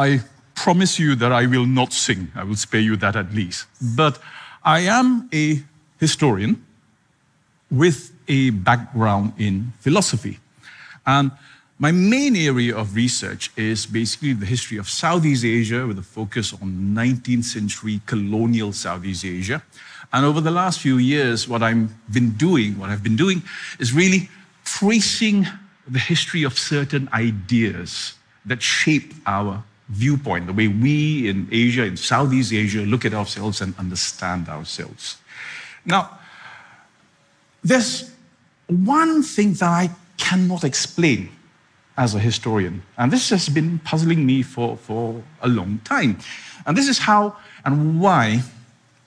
I promise you that I will not sing. I will spare you that at least. But I am a historian with a background in philosophy. And my main area of research is basically the history of Southeast Asia with a focus on 19th century colonial Southeast Asia. And over the last few years, what I've been doing, what I've been doing is really tracing the history of certain ideas that shape our viewpoint, the way we in Asia, in Southeast Asia, look at ourselves and understand ourselves. Now, there's one thing that I cannot explain as a historian, and this has been puzzling me for, for a long time. And this is how and why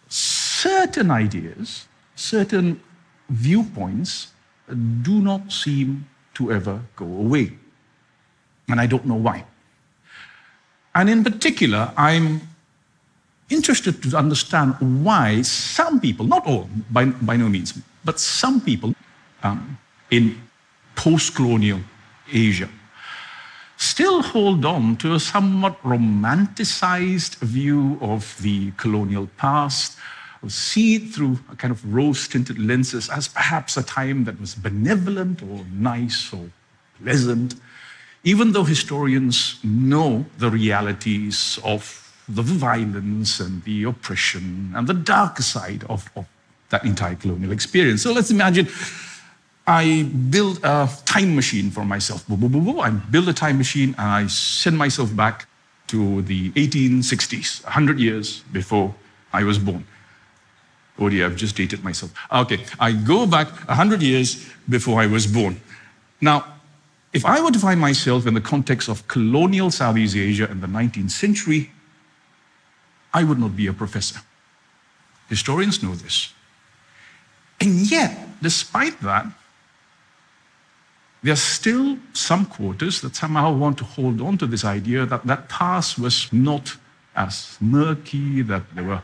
certain ideas, certain viewpoints do not seem to ever go away. And I don't know why. And in particular, I'm interested to understand why some people, not all, by, by no means, but some people um, in post colonial Asia still hold on to a somewhat romanticized view of the colonial past, see it through a kind of rose tinted lenses as perhaps a time that was benevolent or nice or pleasant, even though historians know the realities of the violence and the oppression and the dark side of, of that entire colonial experience. So let's imagine I build a time machine for myself. I build a time machine and I send myself back to the 1860s, 100 years before I was born. Oh dear, I've just dated myself. Okay, I go back 100 years before I was born. Now, if I were to find myself in the context of colonial Southeast Asia in the 19th century, I would not be a professor. Historians know this. And yet, despite that, there are still some quarters that somehow want to hold on to this idea that that past was not as murky, that there were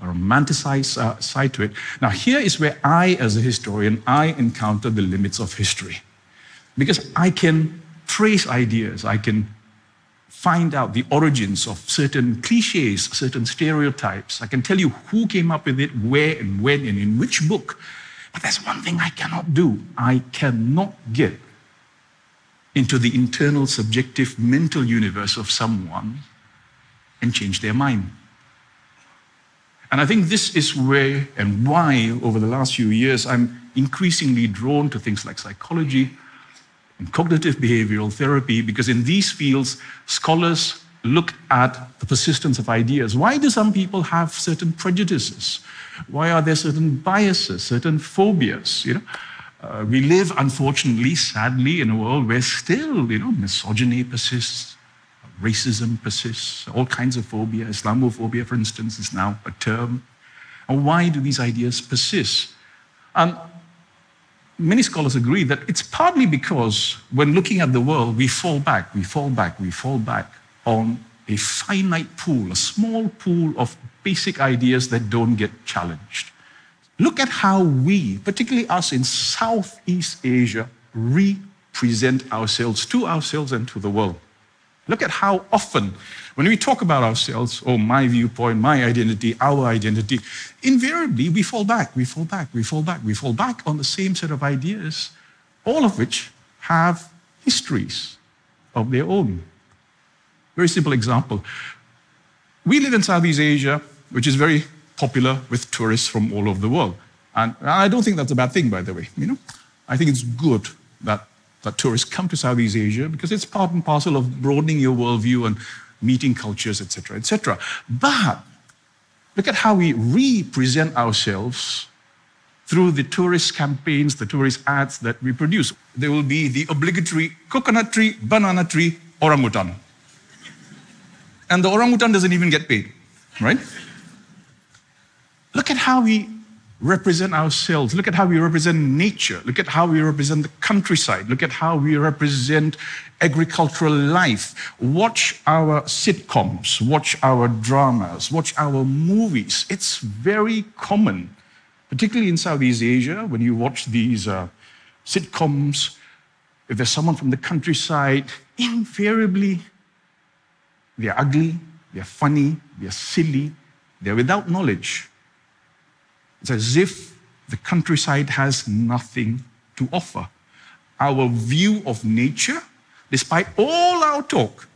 a romanticized uh, side to it. Now, here is where I, as a historian, I encounter the limits of history. Because I can trace ideas, I can find out the origins of certain cliches, certain stereotypes. I can tell you who came up with it, where and when, and in which book. But there's one thing I cannot do I cannot get into the internal subjective mental universe of someone and change their mind. And I think this is where and why, over the last few years, I'm increasingly drawn to things like psychology and cognitive behavioral therapy, because in these fields, scholars look at the persistence of ideas. Why do some people have certain prejudices? Why are there certain biases, certain phobias? You know, uh, we live, unfortunately, sadly, in a world where still, you know, misogyny persists, racism persists, all kinds of phobia. Islamophobia, for instance, is now a term. And why do these ideas persist? And many scholars agree that it's partly because when looking at the world, we fall back, we fall back, we fall back on a finite pool, a small pool of basic ideas that don't get challenged. Look at how we, particularly us in Southeast Asia, represent ourselves to ourselves and to the world. Look at how often, when we talk about ourselves, or oh, my viewpoint, my identity, our identity, invariably we fall back, we fall back, we fall back, we fall back on the same set of ideas, all of which have histories of their own. Very simple example. We live in Southeast Asia, which is very popular with tourists from all over the world. And I don't think that's a bad thing, by the way. You know, I think it's good that, that tourists come to Southeast Asia because it's part and parcel of broadening your worldview and meeting cultures, etc., etc. But look at how we represent ourselves through the tourist campaigns, the tourist ads that we produce. There will be the obligatory coconut tree, banana tree, orangutan and the orangutan doesn't even get paid, right? Look at how we represent ourselves. Look at how we represent nature. Look at how we represent the countryside. Look at how we represent agricultural life. Watch our sitcoms, watch our dramas, watch our movies. It's very common, particularly in Southeast Asia, when you watch these uh, sitcoms. If there's someone from the countryside, invariably they're ugly, they're funny, they're silly, they're without knowledge. It's as if the countryside has nothing to offer. Our view of nature, despite all our talk,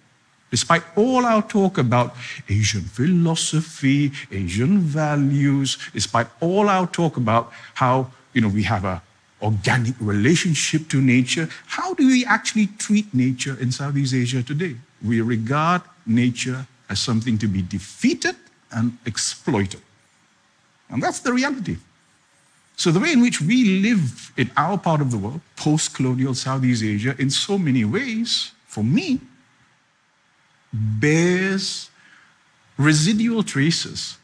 despite all our talk about Asian philosophy, Asian values, despite all our talk about how you know we have a organic relationship to nature, how do we actually treat nature in Southeast Asia today? We regard nature as something to be defeated and exploited. And that's the reality. So, the way in which we live in our part of the world, post colonial Southeast Asia, in so many ways, for me, bears residual traces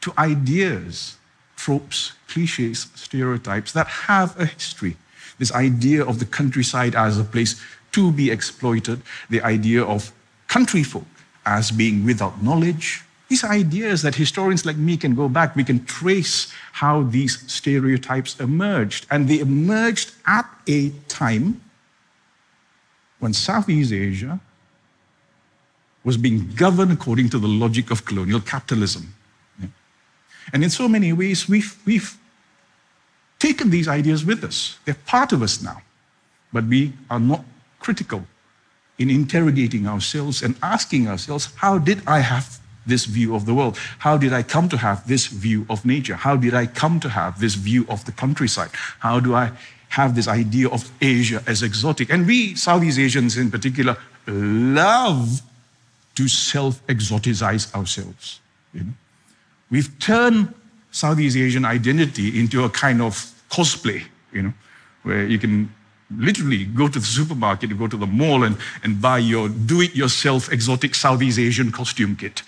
to ideas, tropes, cliches, stereotypes that have a history. This idea of the countryside as a place to be exploited, the idea of country folk as being without knowledge, these ideas that historians like me can go back, we can trace how these stereotypes emerged. And they emerged at a time when Southeast Asia was being governed according to the logic of colonial capitalism. And in so many ways, we've, we've taken these ideas with us. They're part of us now. But we are not critical in interrogating ourselves and asking ourselves, how did I have this view of the world? How did I come to have this view of nature? How did I come to have this view of the countryside? How do I have this idea of Asia as exotic? And we, Southeast Asians in particular, love to self exoticize ourselves. You know? We've turned Southeast Asian identity into a kind of cosplay, you know, where you can literally go to the supermarket, go to the mall and, and buy your do it yourself exotic Southeast Asian costume kit.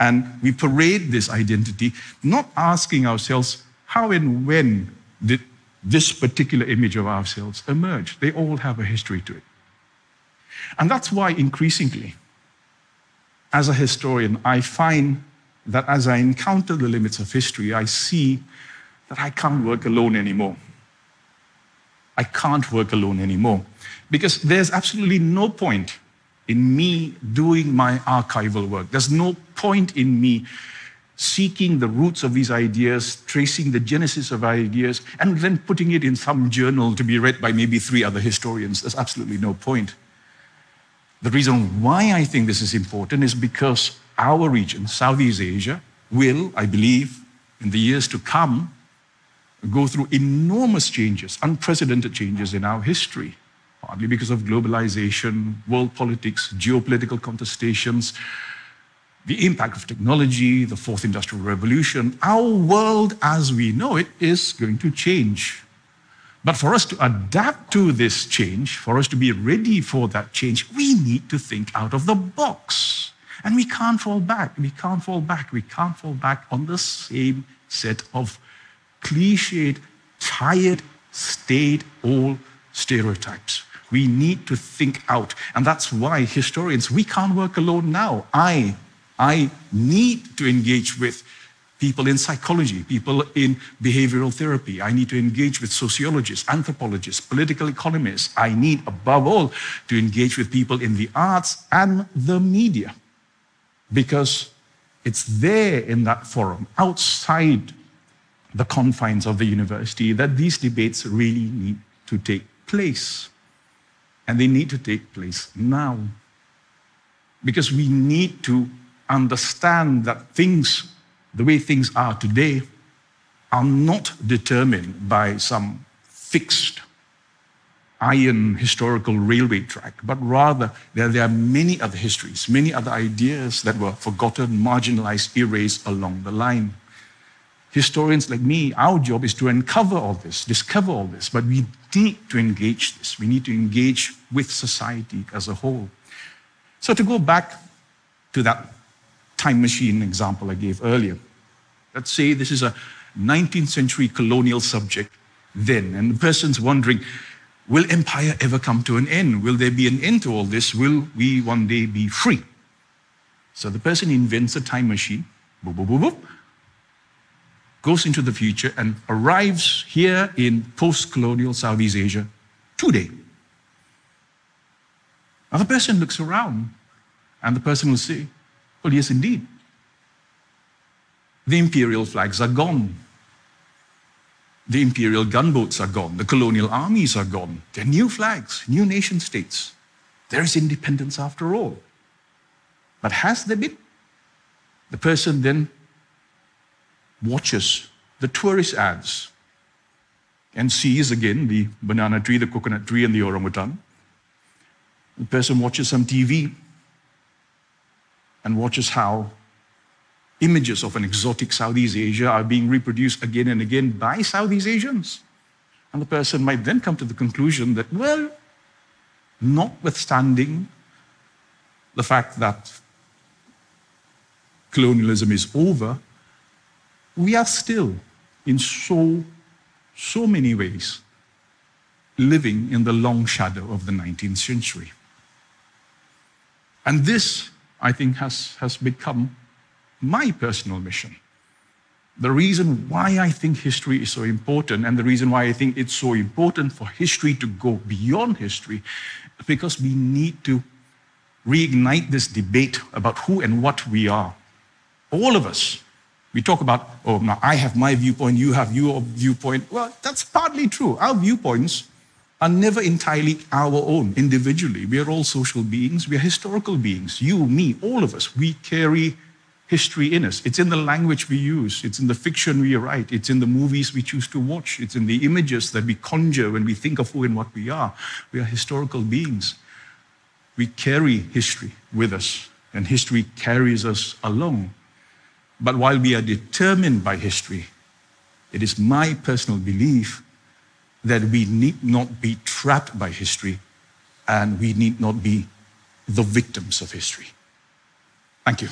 And we parade this identity, not asking ourselves how and when did this particular image of ourselves emerge. They all have a history to it. And that's why increasingly, as a historian, I find that as I encounter the limits of history, I see that I can't work alone anymore. I can't work alone anymore because there's absolutely no point in me doing my archival work. There's no point in me seeking the roots of these ideas, tracing the genesis of ideas, and then putting it in some journal to be read by maybe three other historians. There's absolutely no point. The reason why I think this is important is because our region, Southeast Asia, will, I believe, in the years to come, go through enormous changes, unprecedented changes in our history partly because of globalization, world politics, geopolitical contestations, the impact of technology, the fourth industrial revolution. Our world as we know it is going to change. But for us to adapt to this change, for us to be ready for that change, we need to think out of the box. And we can't fall back. We can't fall back. We can't fall back on the same set of cliched, tired, staid old stereotypes. We need to think out. And that's why historians, we can't work alone now. I, I need to engage with people in psychology, people in behavioral therapy. I need to engage with sociologists, anthropologists, political economists. I need, above all, to engage with people in the arts and the media. Because it's there in that forum, outside the confines of the university, that these debates really need to take place. And they need to take place now. Because we need to understand that things, the way things are today, are not determined by some fixed iron historical railway track, but rather there, there are many other histories, many other ideas that were forgotten, marginalized, erased along the line historians like me, our job is to uncover all this, discover all this, but we need to engage this. We need to engage with society as a whole. So, to go back to that time machine example I gave earlier, let's say this is a 19th century colonial subject then, and the person's wondering, will empire ever come to an end? Will there be an end to all this? Will we one day be free? So the person invents a time machine, boop, boop, boop, boop, goes into the future and arrives here in post colonial Southeast Asia today. Now, the person looks around and the person will say, Well, yes, indeed. The imperial flags are gone. The imperial gunboats are gone. The colonial armies are gone. There are new flags, new nation states. There is independence after all. But has there been? The person then watches the tourist ads and sees again the banana tree, the coconut tree, and the orangutan. The person watches some TV and watches how images of an exotic Southeast Asia are being reproduced again and again by Southeast Asians. And the person might then come to the conclusion that, well, notwithstanding the fact that colonialism is over, we are still, in so, so many ways, living in the long shadow of the 19th century. And this, I think, has, has become my personal mission. The reason why I think history is so important, and the reason why I think it's so important for history to go beyond history, because we need to reignite this debate about who and what we are. All of us. We talk about, oh, now I have my viewpoint, you have your viewpoint. Well, that's partly true. Our viewpoints are never entirely our own individually. We are all social beings, we are historical beings. You, me, all of us, we carry history in us. It's in the language we use, it's in the fiction we write, it's in the movies we choose to watch, it's in the images that we conjure when we think of who and what we are. We are historical beings. We carry history with us, and history carries us along. But while we are determined by history, it is my personal belief that we need not be trapped by history and we need not be the victims of history. Thank you.